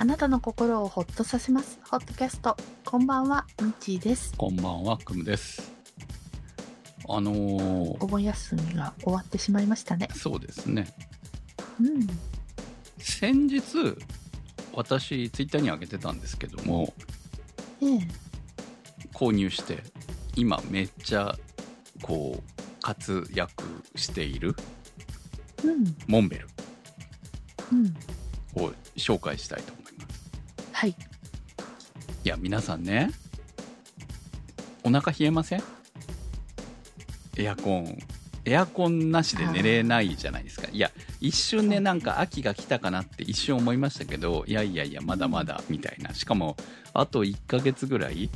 あなたの心をほっとさせます。ホットキャスト。こんばんは、みちーです。こんばんは、くむです。あのーお盆休みが終わってしまいましたね。そうですね。うん。先日、私、ツイッターに上げてたんですけども、ええ。購入して、今めっちゃ、こう、活躍しているうん。モンベルうん。を紹介したいと思います。はい。いや、皆さんね、お腹冷えません？エアコン。エアコンなしで寝れないじゃないですか。いや、一瞬ね、なんか秋が来たかなって一瞬思いましたけど、いやいやいや、まだまだ、みたいな。しかも、あと1ヶ月ぐらい、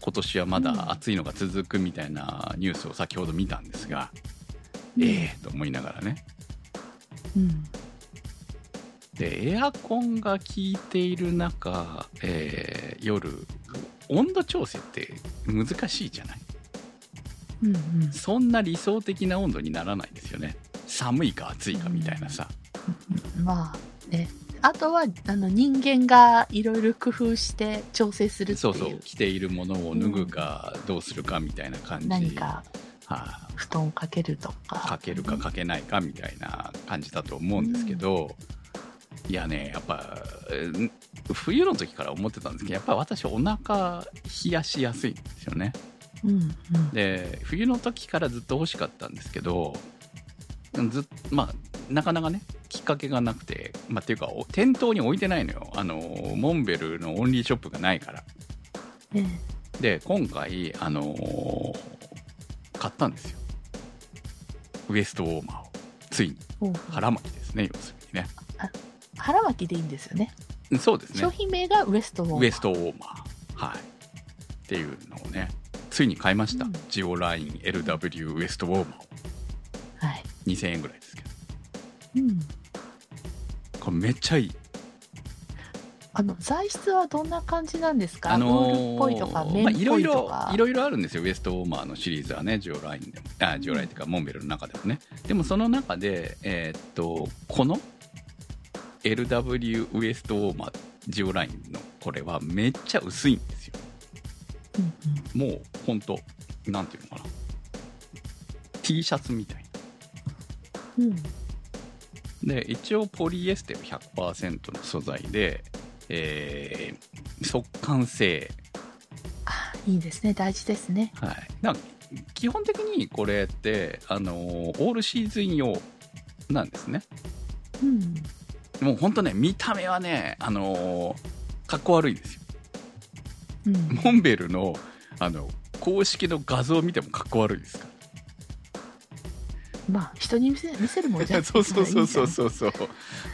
今年はまだ暑いのが続くみたいなニュースを先ほど見たんですが、ええと思いながらね。うん。でエアコンが効いている中、えー夜温度調整って難しいじゃない？うん。うん。そんな理想的な温度にならないですよね寒いか暑いかみたいなさ、まあ、ね。あとは、あの、人間がいろいろ工夫して調整するってい。そううそう着ているものを脱ぐかどうするかみたいな感じ、何かは布団をかけるとあか。かけるかかけないかみたいな感じだと思うんですけど、いやねやっぱうん冬の時から思ってたんですけどやっぱ私お腹冷やしやすいんですよね。うん。うん。で冬の時からずっと欲しかったんですけどずっまあなかなかねきっかけがなくて、まあ、っていうかお店頭に置いてないのよ。あのモンベルのオンリーショップがないから。ええ。で今回あのー買ったんですよ。ウエストウォーマーを。ついに。腹巻きですね要するにね腹巻きでいいんですよね。うんそうです商ね品名がウエストウォーマー。ウエストウォーマー。はい。っていうのをねついに買いました、うん。ジオライン LW ウエストウォーマーを。はい。2000円ぐらいですけど。うん。これめっちゃいい。あの、材質はどんな感じなんですか、あのウールっぽいとか、っいろいろぽいとか。いろいろあるんですよ。ウエストウォーマーのシリーズはねジオラインでも。あジオラインっていうかモンベルの中でもね。でもその中でえーっとこの LW ウエストウォーマージオラインのこれはめっちゃ薄いんですようんうんもうほんとなんていうのかな T シャツみたいうん。なで一応ポリエステル100%の素材でえー速乾性あ、いいですね。大事ですね。はい、なんか基本的にこれって、あのーオールシーズン用なんですねうん。もうほんとね見た目はね、あのーかっこ悪いですよ。うん。モンベルのあの公式の画像を見てもかっこ悪いですかまあ、人に見せ見せるもんじゃら そうそうそうそうう。そう。そう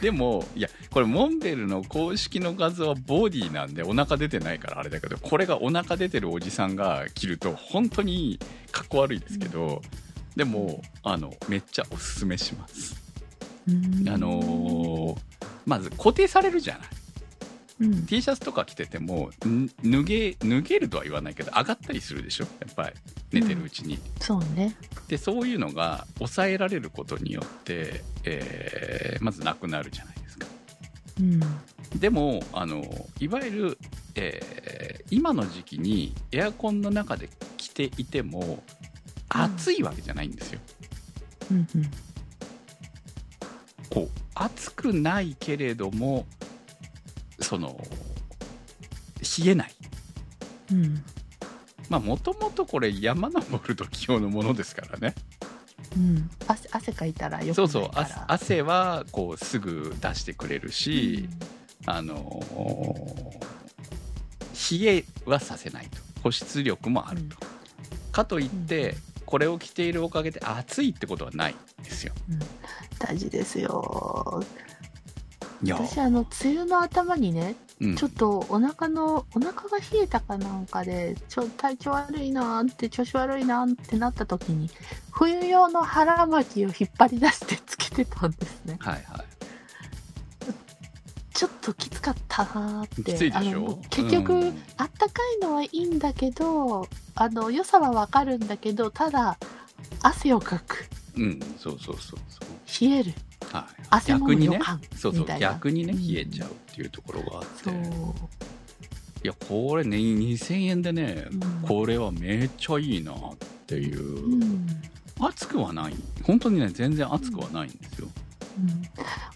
でもいやこれモンベルの公式の画像はボディなんでお腹出てないからあれだけどこれがお腹出てるおじさんが着ると本当にかっこ悪いですけど、でもあのめっちゃおすすめします。うんあのーまず固定されるじゃないうん。T シャツとか着ててもん脱げ脱げるとは言わないけど上がったりするでしょ？やっぱり寝てるうちに、そうね。でそういうのが抑えられることによって、えーまずなくなるじゃないですかうん。でもあのいわゆる、えー今の時期にエアコンの中で着ていても暑いわけじゃないんですよ、うん。うん。こう暑くないけれどもその冷えない。うん。まあもともとこれ山登る時用のものですからね。うん。汗汗かいたらよくそうそう汗はこうすぐ出してくれるし、あのー冷えはさせないと。保湿力もあると、かといってこれを着ているおかげで暑いってことはないんですよ。うん。大事ですよ。私、あの、梅雨の頭にね、うん。ちょっとお腹の、お腹が冷えたかなんかで、ちょ体調悪いなーって、調子悪いなーってなった時に、冬用の腹巻きを引っ張り出してつけてたんですね。はいはいちょっときつかったなーって。きついでしょ？あの結局、うん。あったかいのはいいんだけど、あの、良さはわかるんだけど、ただ、汗をかく。うんそうそうそうそう。冷える。はい。はい汗も逆にね。の予感そうそう逆にねうん冷えちゃうっていうところがあって、そう、いやこれね2000円でね、うん。これはめっちゃいいなっていう、うん。熱くはない。本当にね全然熱くはないんですよ、うん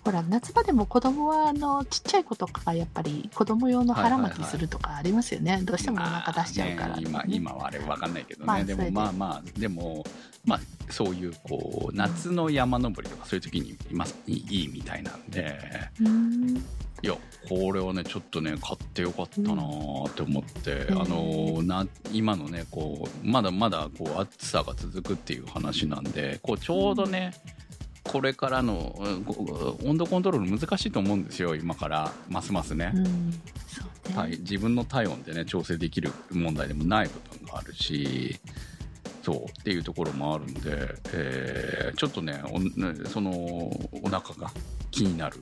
ほら夏場でも子供はあのちっちゃい子とかがやっぱり子供用の腹巻きするとかありますよね、どうしてもお腹出しちゃうから、まあね今今はあれわかんないけどね、まあでもまあまあでもまあそういうこう夏の山登りとかそういう時に今いいみたいなんで。うん。いやこれはねちょっとね買ってよかったなーって思って、うん。あのーな今のねこうまだまだこう暑さが続くっていう話なんでこうちょうどね、これからの温度コントロール難しいと思うんですよ今から。ますますね、うんね、はい、自分の体温でね調整できる問題でもない部分があるしそうっていうところもあるんで、えーちょっとねそのお腹が気になる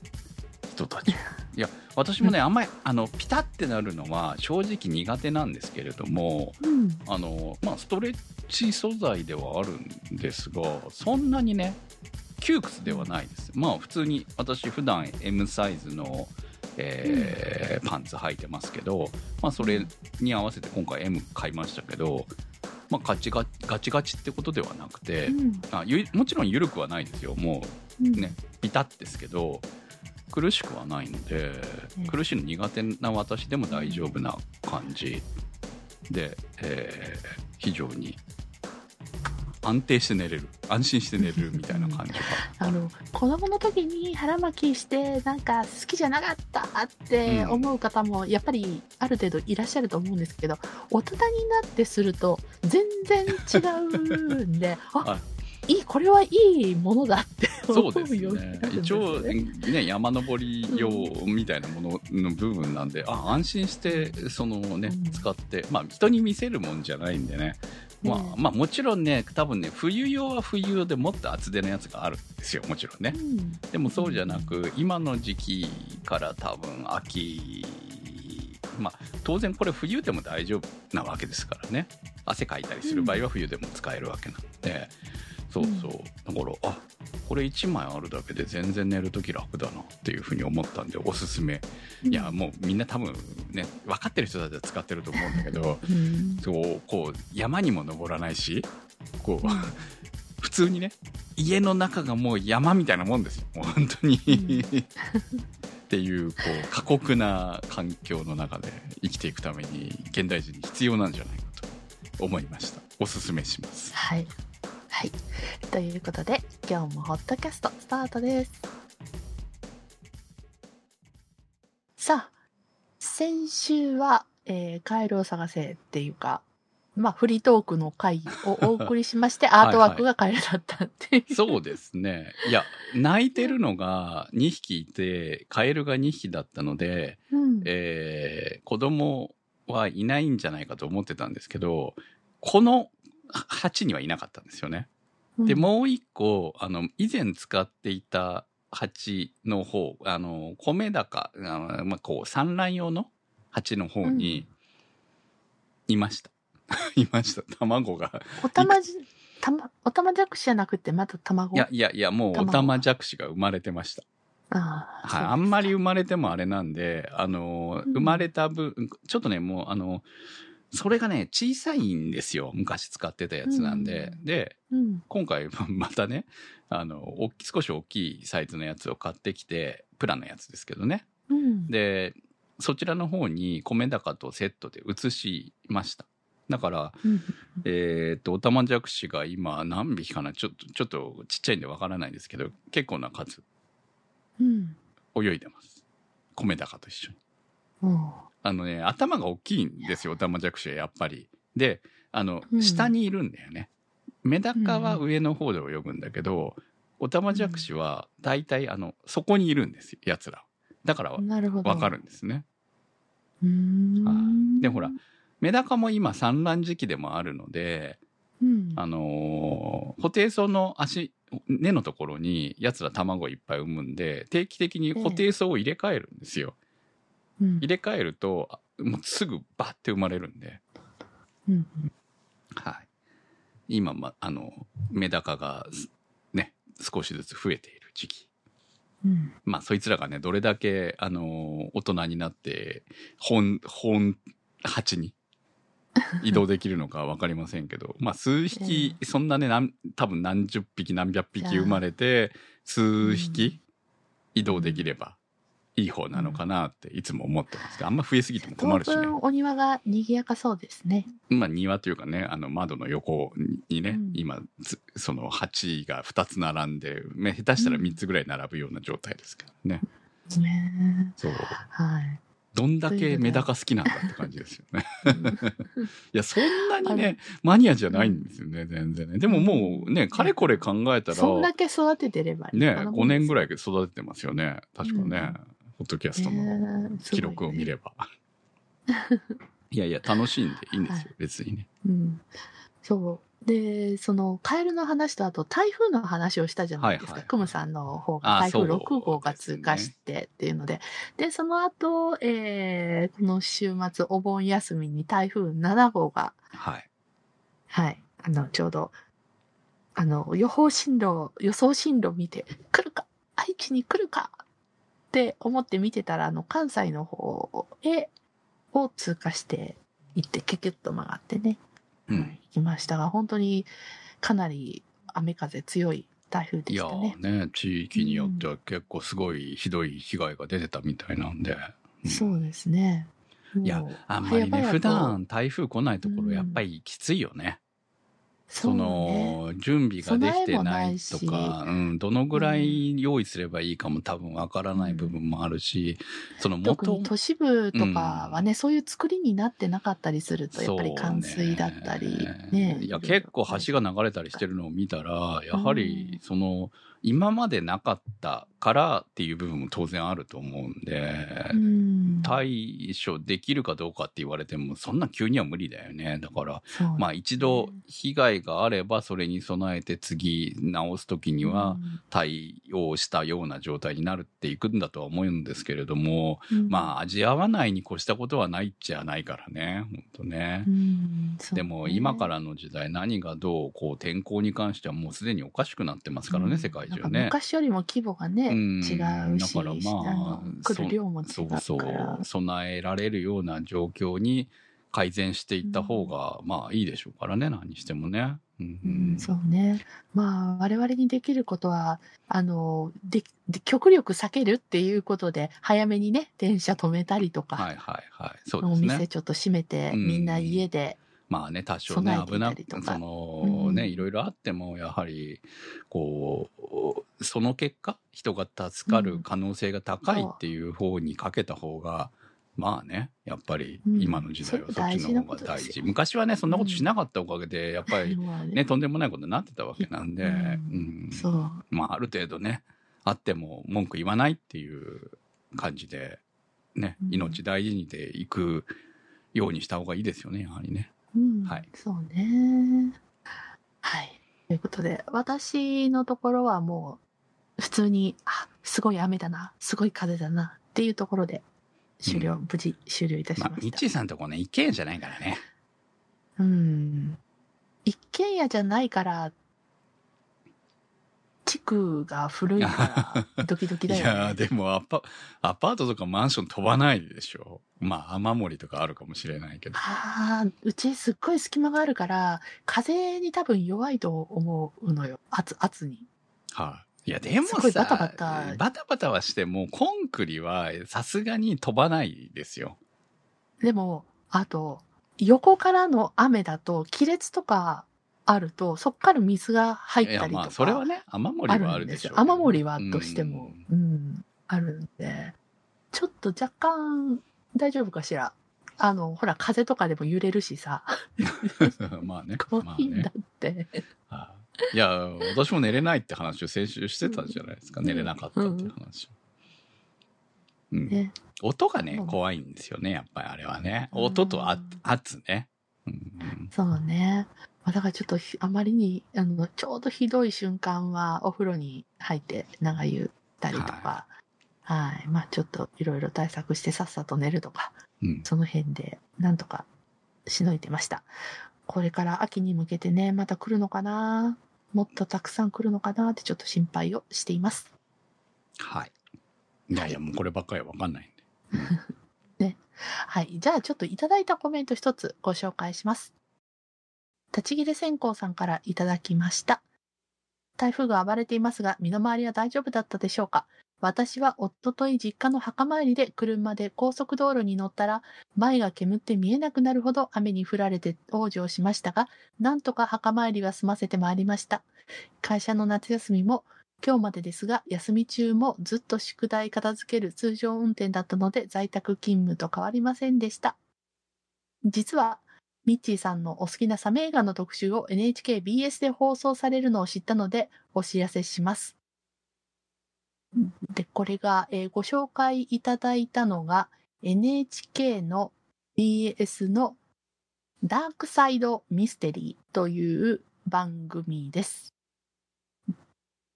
人たち。いや私もねあんまりあのピタってなるのは正直苦手なんですけれどもうん。あの、まあ、ストレッチ素材ではあるんですがそんなにね窮屈ではないです。まあ普通に私普段 M サイズの、えーパンツ履いてますけど、まあ、それに合わせて今回 M 買いましたけど、まあ、ガチガチガチガチってことではなくて、うん。あゆもちろん緩くはないですよ。もうねピタッですけど苦しくはないので、うん。苦しいの苦手な私でも大丈夫な感じで、えー非常に安定して寝れる安心して寝れるみたいな感じが あの子供の時に腹巻きしてなんか好きじゃなかったって思う方もやっぱりある程度いらっしゃると思うんですけど大人になってすると全然違うんで ああい。いこれはいいものだって思そうようになねるんです一応ね。ね山登り用みたいなものの部分なんで、あ安心してそのねうん。使ってまあ人に見せるもんじゃないんでねまあねまあもちろんね多分ね冬用は冬用でもっと厚手のやつがあるんですよもちろんね。うん。でもそうじゃなく今の時期から多分秋まあ当然これ冬でも大丈夫なわけですからね。汗かいたりする場合は冬でも使えるわけなので、そうそう。だからあこれ1枚あるだけで全然寝るとき楽だなっていうふうに思ったんでおすすめ。いやもうみんな多分ね分かってる人たちは使ってると思うんだけどうん。そうこう山にも登らないしこう 普通にね家の中がもう山みたいなもんですよ。もう本当に、っていうこう過酷な環境の中で生きていくために現代人に必要なんじゃないかと思いました。おすすめします。はい。はい。ということで、今日もホットキャストスタートです。さあ、先週は、えー、カエルを探せっていうか、まあ、フリートークの回をお送りしまして、アートワークがカエルだったっていう。そうですねいや泣いてるのが2匹いてカエルが2匹だったので、うん。えー子供はいないんじゃないかと思ってたんですけどこの鉢にはいなかったんですよね。で、もう一個、あの、以前使っていた鉢の方、あの、米高、あのまあ、こう、産卵用の鉢の方に、いました。いました。卵が。おたまじ、たま、おたまじゃくしじゃなくて、また卵？いや、いや、いや、もう、お卵たまじゃくしが生まれてました。ああ、はい。あんまり生まれてもあれなんで、あの、うん生まれた分、ちょっとね、もう、あの、それがね、小さいんですよ。昔使ってたやつなんで。うんで、そう。うん。今回またね、あの、少し大きいサイズのやつを買ってきて、プラのやつですけどね。うん。で、そちらの方に米高とセットで移しました。だから、うん。えっ、と、オタマジャクシが今何匹かな？ちょっと、ちょっとちっちゃいんでわからないんですけど、結構な数うん。泳いでます。米高と一緒に。うん。あのね、頭が大きいんですよ、オタマジャクシはやっぱり。で、あの、うん下にいるんだよね。メダカは上の方で泳ぐんだけど、オタマジャクシは大体、あの、そこにいるんですよ、奴ら。だから。わかるんですね。でほらメダカも今産卵時期でもあるので、うん。あのー、ホテイソウの足、根のところに奴ら卵いっぱい産むんで、定期的にホテイソウを入れ替えるんですよ。うん入れ替えると、あもうすぐバッて生まれるんで。うん。はい。今、ま、あの、メダカがすね、少しずつ増えている時期うん。まあ、そいつらがね、どれだけ、あの、大人になって、本、本鉢に 移動できるのかわかりませんけど、まあ、数匹、そんなね、なん多分何十匹何百匹生まれて、数匹移動できればいい方なのかなっていつも思ってますけど、あんま増えすぎても困当るしね。分お庭が賑やかそうですね。まあ、庭というかね、あの、窓の横にね、うん今、つその鉢が2つ並んで、ね下手したら3つぐらい並ぶような状態ですからね。ねそう。はい。どんだけメダカ好きなんだって感じですよね。うん いや、そんなにねマニアじゃないんですよね、全然ね。でももうね、かれこれ考えたら、そんだけ育ててればね、5年ぐらい育ててますよね。確かね、ポッドキャストの記録を見れば。いやいや、楽しいんでいいんですよ、はい別にね。うん。そう。で、その、カエルの話と、あと台風の話をしたじゃないですか。はいはいクムさんの方があ台風そう6号が通過してっていうので。で、その後、えー、この週末、お盆休みに台風7号が、はい。はい、あの、ちょうど、あの、予報進路、予想進路見て、来るか愛知に来るかって思って見てたら、あの、関西の方へ、を通過して行って、キュキュッと曲がってね。うんはい行きましたが、本当にかなり雨風強い台風でいやしたね。ーね、地域によっては結構すごいひどい被害が出てたみたいなんで。うんそうですね。いやあんまりね、普段台風来ないところうんやっぱりきついよね。そ。の、準備ができてないとか、うん、どのぐらい用意すればいいかも多分わからない部分もあるし、その元特に都市部とかはね、そういう作りになってなかったりすると、やっぱり冠水だったり、ね。いや、結構橋が流れたりしてるのを見たら、やはり、その、今までなかったからっていう部分も当然あると思うんで、うん。対処できるかどうかって言われても、そんな急には無理だよね。だから、そうまあ一度被害があれば、それに備えて次直すときには対応したような状態になるっていくんだとは思うんですけれども、うんまあ味合わないに越したことはないっちゃないからね、本当ねう。んねでも今からの時代何がどうこう天候に関してはもうすでにおかしくなってますからね、うん世界中ね。昔よりも規模がね、うん違うし、だからまあの来る量も違そううから。そう備えられるような状況に改善していった方がまあいいでしょうからね何してもね。うんうん、そうね。まあ、我々にできることは、あの、で、で極力避けるっていうことで、早めにね、電車止めたりとか、はいはいはいそうでおすね。店ちょっと閉めて、うんみんな家で、まあね多少ね危なくそのね、うんいろいろあってもやはりこうその結果人が助かる可能性が高いっていう方にかけた方が、まあねやっぱりうん。今の時代はそっちの方が大事ことですよ。昔はねそんなことしなかったおかげでやっぱりまあね。とんでもないことになってたわけなんで、うん。うん。まあある程度ねあっても文句言わないっていう感じでねうん。命大事にでいくようにした方がいいですよねやはりね。うん、はいそうね。はい。ということで、私のところはもう、普通に、あ、すごい雨だな、すごい風だな、っていうところで、終了、無事終了いたしまあ、ました。ミッチーさんとこね、一軒家じゃないからね。うん。一軒家じゃないから、地区が古いから、ドキドキいだよね。やー、でもアパ、アパートとかマンション飛ばないでしょ。まあ、雨漏りとかあるかもしれないけど。ああ、うちすっごい隙間があるから、風に多分弱いと思うのよ。圧、圧に。はい。いや、でもすごいさ、バタバタバタバタはしても、コンクリはさすがに飛ばないですよ。でも、あと、横からの雨だと、亀裂とかあると、そっから水が入ったりとか。まあ、それはね、雨漏ありはあるんでしょうけど。雨漏りはどうしてもう、んうん、あるんで、ちょっと若干大丈夫かしら。あの、ほら、風とかでも揺れるしさ、まあね。怖まあねいんだって。はいいや、私も寝れないって話を先週してたじゃないですか。うん寝れなかったっていう話を。うん。ね。音がねう、ん怖いんですよね、やっぱりあれはね。うん音とあ圧ね。うんそうね。まあ、だからちょっとひあまりに、あの、ちょうどひどい瞬間はお風呂に入って長湯たりとか、はい。まあちょっといろいろ対策してさっさと寝るとか、うん。その辺でなんとかしのいでました。これから秋に向けてね、また来るのかな？もっとたくさん来るのかなってちょっと心配をしています。はい。いやいや、もうこればっかりはわかんないんで。はい。じゃあちょっといただいたコメント一つご紹介します。立ち切れ線香さんからいただきました。台風が暴れていますが、身の回りは大丈夫だったでしょうか？私はおととい実家の墓参りで車で高速道路に乗ったら、前が煙って見えなくなるほど雨に降られて往生しましたが、なんとか墓参りは済ませてまいりました。会社の夏休みも今日までですが、休み中もずっと宿題片付ける通常運転だったので、在宅勤務と変わりませんでした。実は、ミッチーさんのお好きなサメ映画の特集を NHKBS で放送されるのを知ったので、お知らせします。で、これが、えーご紹介いただいたのが、NHK の BS のダークサイドミステリーという番組です。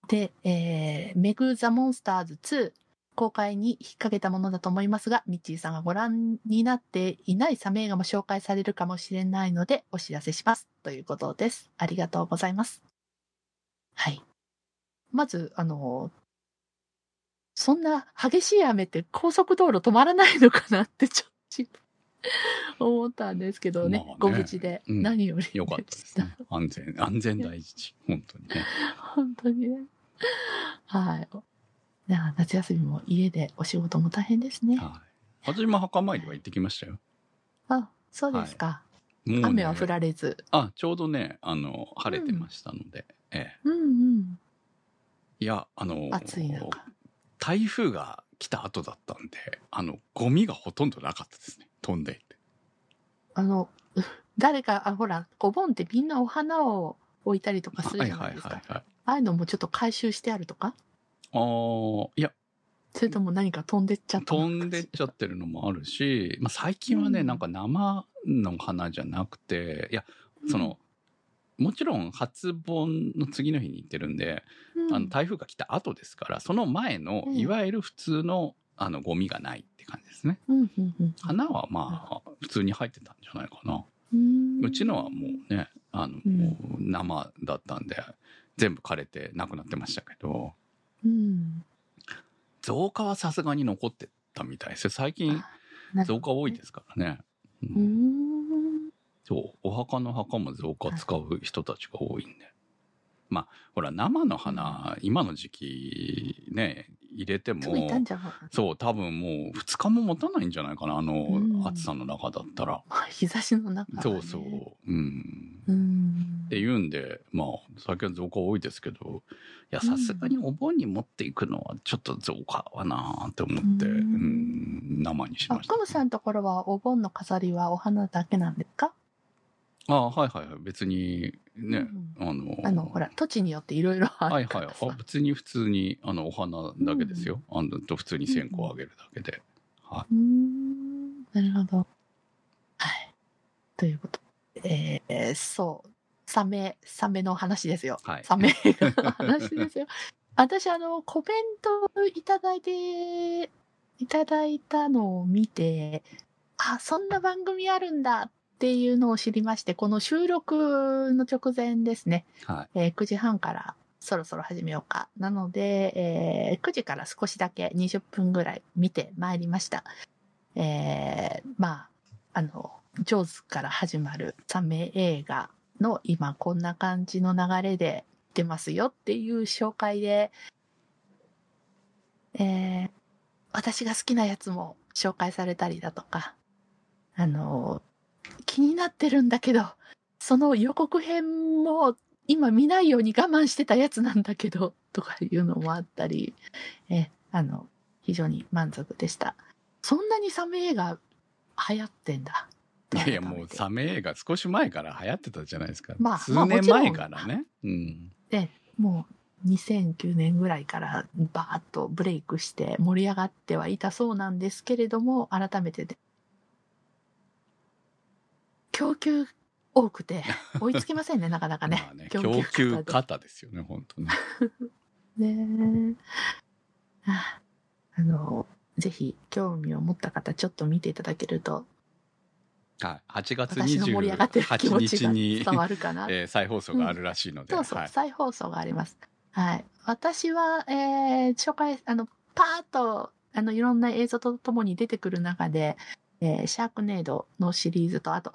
で、えーメグ・ザ・モンスターズ2公開に引っ掛けたものだと思いますが、ミッチーさんがご覧になっていないサメ映画も紹介されるかもしれないので、お知らせします。ということです。ありがとうございます。はい。まず、あの、そんな激しい雨って高速道路止まらないのかなってちょっと思ったんですけどね、まあねご無事でうん何よりよかったですね。安全、安全第一。本当にね。本当にね。はい。いや夏休みも家でお仕事も大変ですね。はい。私も墓参りは行ってきましたよ。あ、そうですか。もうね雨は降られず。あ、ちょうどね、あの、晴れてましたので。ええ。うんうん。いや、あの、暑い中。台風が来た後だったんで、あの、ゴミがほとんどなかったですね。飛んでいて。あの、う 誰か、あ、ほら、お盆ってみんなお花を置いたりとかするはいはいじゃないですか。はいはい。ああいうのもちょっと回収してあるとか？ああ、いや、それとも何か飛んでっちゃったの飛んでっちゃってるのもあるし、まあ、最近はね、うん。なんか生の花じゃなくて、いや、その、もちろん初盆の次の日に行ってるんで、うん、あの台風が来た後ですから、その前の、うん。いわゆる普通の、あの、ゴミがないって感じですね。うんうんうん。花はまあ、普通に入ってたんじゃないかな。うん。うちのはもうね、あの、生だったんで、全部枯れてなくなってましたけど、うん。増加はさすがに残ってたみたいですよ。最近、増加多いですからね。うん。そう、お墓の墓も増加使う人たちが多いんで。まあ、ほら、生の花、今の時期ね、入れてもそう、多分もう2日も持たないんじゃないかな、あの、うん暑さの中だったら。あ、日差しの中、ね。そうそう。うん。うん。っていうんで、まあ、最近は増加多いですけど、いや、さすがにお盆に持っていくのはちょっと増加はなーって思って、ううんん、生にしあ、ましたカ。ムさんのところはお盆の飾りはお花だけなんですか？ああ、はいはいはい。別にね、うんあの、あの、ほら、土地によっていろいろあはいはい。あ、別に普通に、あの、お花だけですよ。あの、と普通に線香あげるだけで。はうーん。なるほど。はい。ということで。えー、そう。サメ、サメの話ですよ。はいサメの話ですよ。私、あの、コメントいただいて、いただいたのを見て、あ、そんな番組あるんだっていうのを知りまして、この収録の直前ですね。い。はい。えー9時半からそろそろ始めようか。なので、えー9時から少しだけ20分ぐらい見てまいりました。えーまあ、あの、ジョーズから始まるサメ映画の今こんな感じの流れで出ますよっていう紹介で、えー私が好きなやつも紹介されたりだとか、あの、気になってるんだけど、その予告編も今見ないように我慢してたやつなんだけど、とかいうのもあったり、え、あの、非常に満足でした。そんなにサメ映画流行ってんだ。いやいや、もうサメ映画少し前から流行ってたじゃないですか。まあ数年前からね。うん。で、もう2009年ぐらいからバーッとブレイクして盛り上がってはいたそうなんですけれども、改めてで、供給多くて追いつけませんね、なかなかね。まあね、供給方ですよね、本当ね。で ねえ。ああの、ぜひ興味を持った方、ちょっと見ていただけると、はい。8月私の盛り上がってる気28持ちが日に、伝わるかな。えー再放送があるらしいので。そうそう、はい。再放送があります。はい。私は、えー、紹介、あの、パーッと、あの、いろんな映像とともに出てくる中で、えーシャークネードのシリーズと、あと、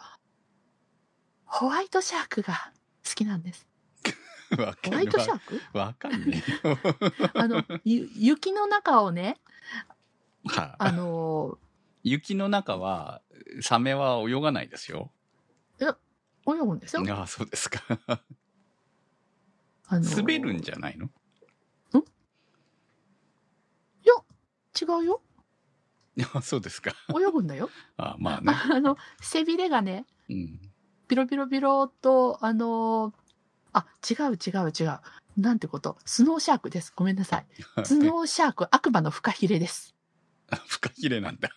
ホワイトシャークが好きなんです。わかホワイるトシャーク？わわかんね。あの、ゆ雪の中をね、はあの雪の中は、サメは泳がないですよ。ー、泳ぐんですよ。ああ、そうですか。あのー滑るんじゃないの？違うよ。いやそうですか。泳ぐんだよ。あまあね。あの、背びれがね、うん。ビロビロビロと、あのーあ、違う違う違う。なんてこと？スノーシャークです。ごめんなさい。スノーシャーク、悪魔のフカヒレです。フカヒレなんだ。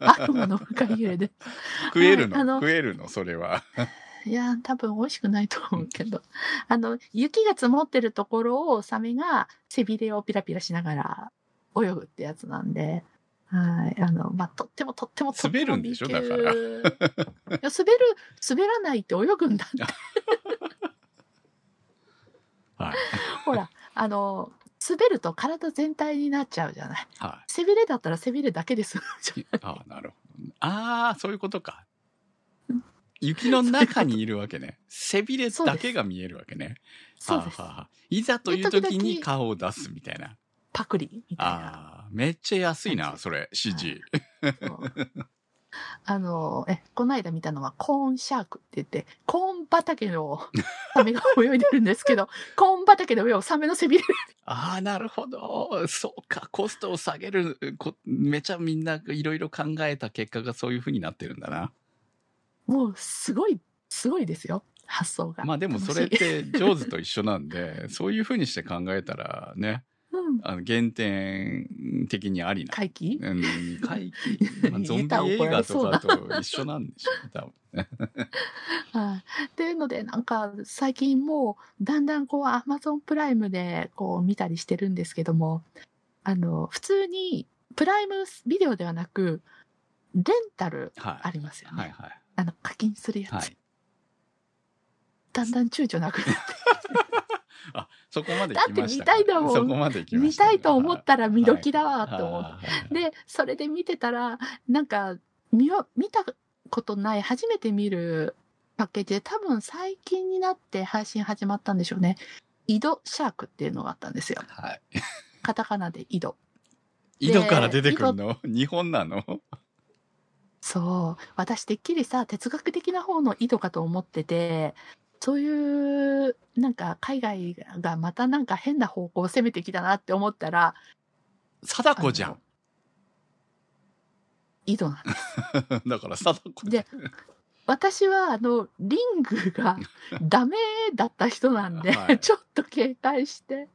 悪魔のフカヒレです。食えるの、はいあの食えるの？それは。いや、多分美味しくないと思うけど。あの、雪が積もってるところをサメが背びれをピラピラしながら泳ぐってやつなんで。はい。あの、まあ、とってもとってもとっても滑るんでしょ？だからいや、滑る、滑らないって泳ぐんだって。はい。ほら、あの、滑ると体全体になっちゃうじゃない。は背びれだったら背びれだけです。い。ああ、なるほど。ああ、そういうことか。雪の中にいるわけね。背びれだけが見えるわけね。そうですは。あはあいざという時に顔を出すみたいな。パクリみたいな。ああ、めっちゃ安いな、それ、指示。そう あの、え、この間見たのはコーンシャークって言って、コーン畑のサメが泳いでるんですけど、コーン畑の上をサメの背びれああ、なるほど。そうか。コストを下げるこ、めちゃみんないろいろ考えた結果がそういう風になってるんだな。もうすごい、すごいですよ。発想が。まあでもそれって上手と一緒なんで、そういう風にして考えたらね、うん。あの減点的にありな。回帰？うん、回帰、まあ、ゾンビ映画とかと一緒なんでしょうね、多分ね。はい。っていうので、なんか、最近もう、だんだんこう、アマゾンプライムで、こう、見たりしてるんですけども、あの、普通に、プライムビデオではなく、レンタルはい。ありますよね。はいはい。あの、課金するやつ。はい。だんだん躊躇なくなって。あ、そこまで行きましたか？だって見たいんだもんそこまで行きま見したいと思ったら見時だわと思って。はいで、それで見てたら、なんか、見よ見たことない、初めて見るパッケージで、多分最近になって配信始まったんでしょうね。井戸シャークっていうのがあったんですよ。はい。カタカナで井戸。井戸から出てくるの？日本なの？そう。私、てっきりさ、哲学的な方の井戸かと思ってて、そういう、なんか、海外がまたなんか変な方向を攻めてきたなって思ったら、貞子じゃん。井戸なんです。だから貞子で、私は、あの、リングがダメだった人なんで、はい ちょっと警戒して、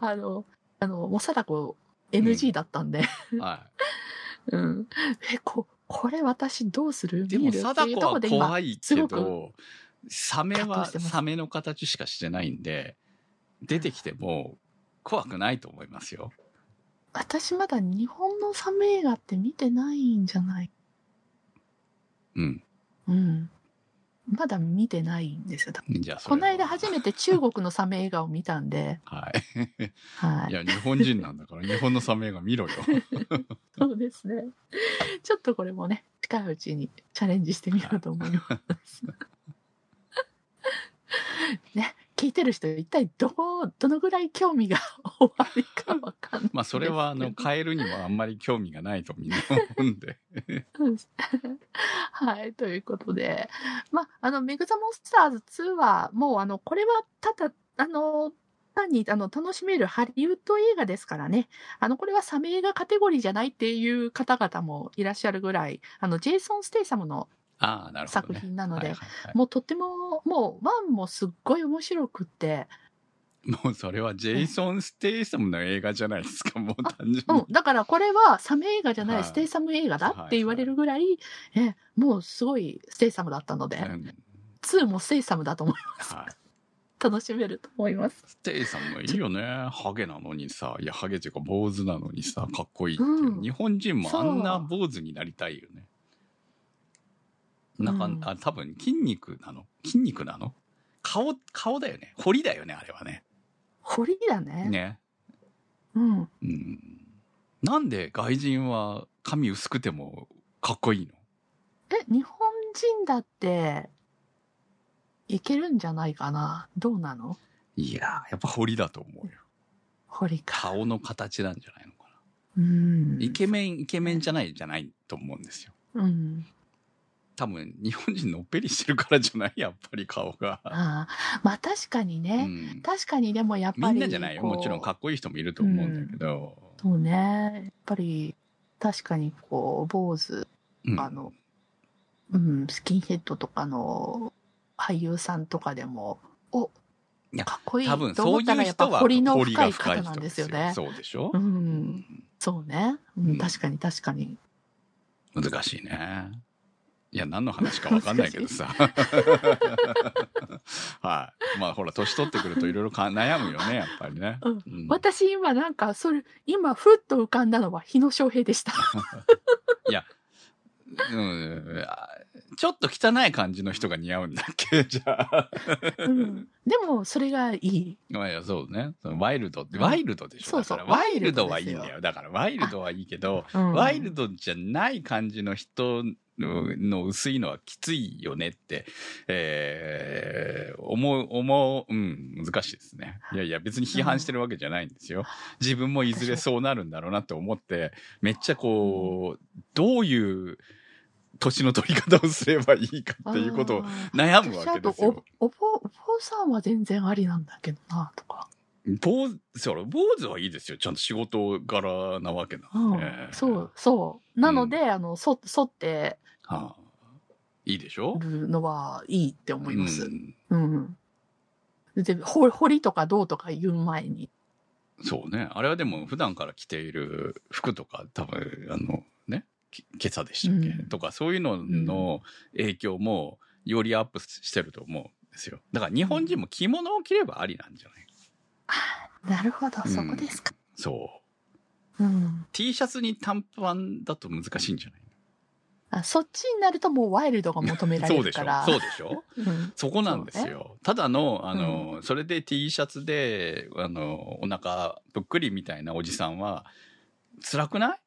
あの、あの、もう貞子 NG だったんで、は うん。え、こ、これ私どうする？い。でも貞子は怖いけど、サメはサメの形しかしてないんで、出てきても怖くないと思いますよ。私まだ日本のサメ映画って見てないんじゃない？うん。うん。まだ見てないんですよ。じゃこの間初めて中国のサメ映画を見たんで、はい。はいい。や、日本人なんだから、日本のサメ映画見ろよ。そうですね。ちょっとこれもね、近いうちにチャレンジしてみようと思います。ね、聞いてる人一体どう、どのぐらい興味が おありかわかんない。まあ、それは、あの、カエルにもあんまり興味がないとみんな思うんで。う んはい、ということで、まあ、あの、メグザモンスターズ2は、もう、あの、これは、ただ、あの、単に、あの、楽しめるハリウッド映画ですからね。あの、これはサメ映画カテゴリーじゃないっていう方々もいらっしゃるぐらい、あの、ジェイソン・ステイサムのああ、なるほど、ね。作品なのではいはいはいもうとっても、もう、 one もすっごい面白くって、もうそれはジェイソン・ステイサムの映画じゃないですか、もう単純に。うん、だからこれはサメ映画じゃない、はいステイサム映画だって言われるぐらい、え、もうすごいステイサムだったので、うん2もステイサムだと思います。はい楽しめると思います。ステイサムもいいよね。ハゲなのにさ、いや、ハゲっていうか坊主なのにさ、かっこいいっていう。うん日本人もあんな坊主になりたいよね。なんか、うんあ、多分筋肉なの？筋肉なの？顔、顔だよね。彫りだよね、あれはね。彫りだね。ね。うん。うん。なんで外人は髪薄くてもかっこいいの？え、日本人だって、いけるんじゃないかな？どうなの？いやー、やっぱ彫りだと思うよ。彫りか。顔の形なんじゃないのかうん。な。イケメン、イケメンじゃないじゃないと思うんですよ。うん。多分、日本人のっぺりしてるからじゃない？やっぱり顔が。ああ。まあ確かにうね。ん。確かにでもやっぱり。みんなじゃない？よ。もちろんかこっこいい人もいると思うんだけど。うそうね。やっぱり、確かにこう、坊主、うんあの、うん、スキンヘッドとかの俳優さんとかでも、お、いやかっこいい多分とそう思ったらやっぱいう人は彫りの深い方なんですよね。そうでしょ？う、うんんそうね。ううんん、確かに確かに。難しいね。いや、何の話かわかんないけどさ。はい。まあ、ほら、年取ってくるといろいろか悩むよね、やっぱりね。うんうん私今なんか、それ、今、ふっと浮かんだのは日野翔平でした。うん、あちょっと汚い感じの人が似合うんだっけ じゃあ。うん、でも、それがいい。まあいや、そうね。そのワイルドって、うんワイルドでしょ。そうそうワイルドはいいんだよ。だから、ワイルドはいいけど、うんワイルドじゃない感じの人のの薄いのはきついよねって、えー、思う、思う、うん、難しいですね。いやいや、別に批判してるわけじゃないんですよ。自分もいずれそうなるんだろうなって思って、めっちゃこう、どういう年の取り方をすればいいかっていうことを悩むわけですよ。私あとお、お坊、お坊さんは全然ありなんだけどな、とか。坊主、そら、坊主はいいですよ。ちゃんと仕事柄なわけなんうんで。そう、そう。なので、あの、そ、沿ってはあ、いいでしょ？るのはいいって思います。うんうん。で、ほ彫りとかどうとか言う前に。そうね。あれはでも普段から着ている服とか多分、あのね、き今朝でしたっけ、うんとかそういうのの影響もよりアップしてると思うんですよ。だから日本人も着物を着ればありなんじゃない？なるほど、うんそこですか。そう。うん。T シャツに短パンだと難しいんじゃない？あそっちになるともうワイルドが求められ そうでしょるから。そうでしょ？うん。そこなんですよ。ただの、あの、それで T シャツで、あの、お腹ぷっくりみたいなおじさんは、辛くない？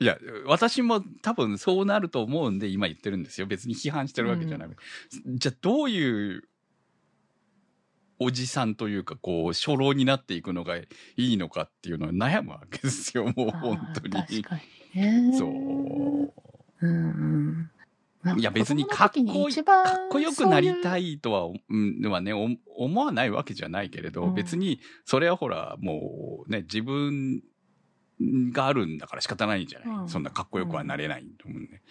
いや、私も多分そうなると思うんで今言ってるんですよ。別に批判してるわけじゃなくて。じゃあどういうおじさんというか、こう、初老になっていくのがいいのかっていうのは悩むわけですよ。もう本当あー確に。かにね。そう。うんうん。いや別にかっこいかっこよくなりたいとは、うん、はね、お思わないわけじゃないけれど、うん別に、それはほら、もうね、自分があるんだから仕方ないんじゃない、うんそんなかっこよくはなれないと思うね。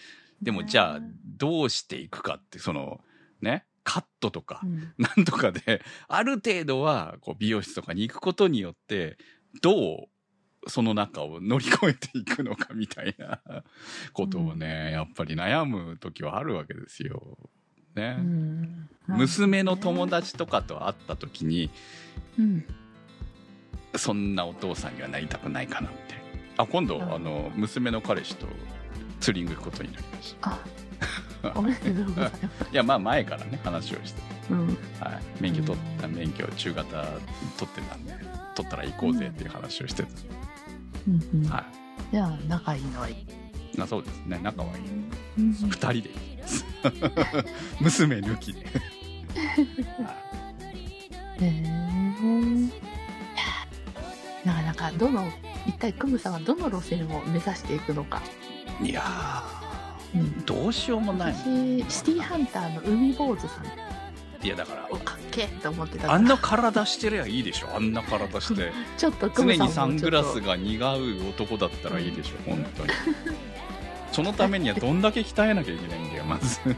でも、ねじゃあ、どうしていくかって、その、ね、カットとかう、んなんとかで、ある程度は、こう、美容室とかに行くことによって、どう、その中を乗り越えていくのかみたいな ことをね、やっぱり悩む時はあるわけですよ。ね。うん娘の友達とかと会った時に、うん。そんなお父さんにはなりたくないかなって。あ、今度、うんあの、娘の彼氏とツーリング行くことになりましあ、おめでとうございます。た。いや、まあ前からね、話をして。うん。はい。免許取った、免許中型取ってたんで、取ったら行こうぜっていう話をしてた。うんうん。はい。じゃあ、仲いいのはいい。まあそうですね、仲はいい。うん二人で行きます。娘抜きで。へえ。なかなか、どの、一体クムさんはどの路線を目指していくのか。いやうん。ー、どうしようもない。私、シティハンターの海坊主さんいや、だから、をかっけえって思ってたあんな体してりゃいいでしょ、あんな体して。ちょっとク常にサングラスがが似合う男だったらいいでしょ、本当に。そのためにはどんだけ鍛えなきゃいけないんだよ、まず。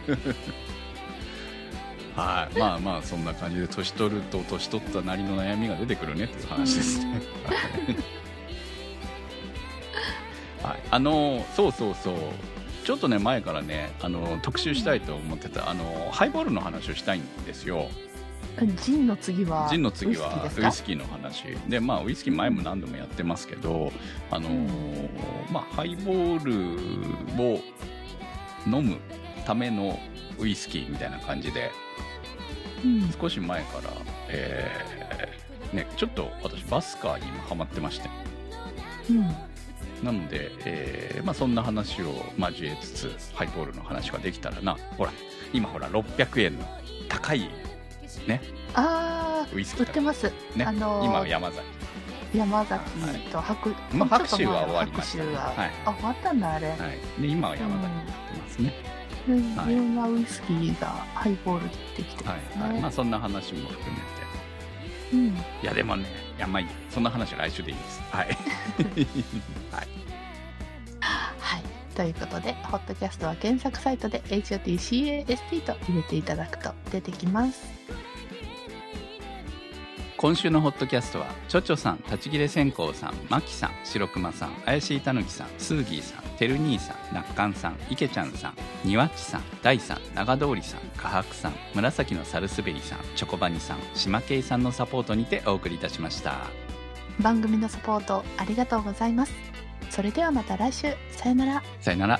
はい。まあまあ、そんな感じで、年取ると年取ったなりの悩みが出てくるねっていう話ですね。はい。あの、そうそうそう。ちょっとね、前からね、あの、特集したいと思ってた、あの、ハイボールの話をしたいんですよ。ジンの次はジンの次はウイスキーの話。でまあウイスキー前も何度もやってますけどあのーまあハイボールを飲むためのウイスキーみたいな感じでか、うん。少し前から、えーねちょっと私バスカーに今ハマってまして。うん。なので、えーまあ、そんな話を交えつつハイボールの話ができたらな。ほら今ほら600円の高いね。あウイスー、キーだ売ってます。ね、あのー今は山崎。山崎と白、まあちょっと前白州は終わりましたは。はい。あ、終わったんだ、あれ。はい、で今は山崎になってますね、うん、はい。いろんなウイスキーがハイボールできてはますね。い。はい。まあ、そんな話も含めて。うん。いやでもねいやまあいいそんな話は来週でいいですはい はいはい。ということで、ホットキャストは検索サイトで HOTCAST と入れていただくと出てきます。今週のホットキャストはちょちょさん立ち切れ線香さんまきさん白熊さん怪しいたぬきさんスーギーさんてる兄さんなっかんさんいけちゃんさんにわっちさん大さん長通りさんかはくさん紫のサルスベリさんチョコバニさん島慶さんのサポートにてお送りいたしました番組のサポートありがとうございます。それではまた来週。さよなら。さよなら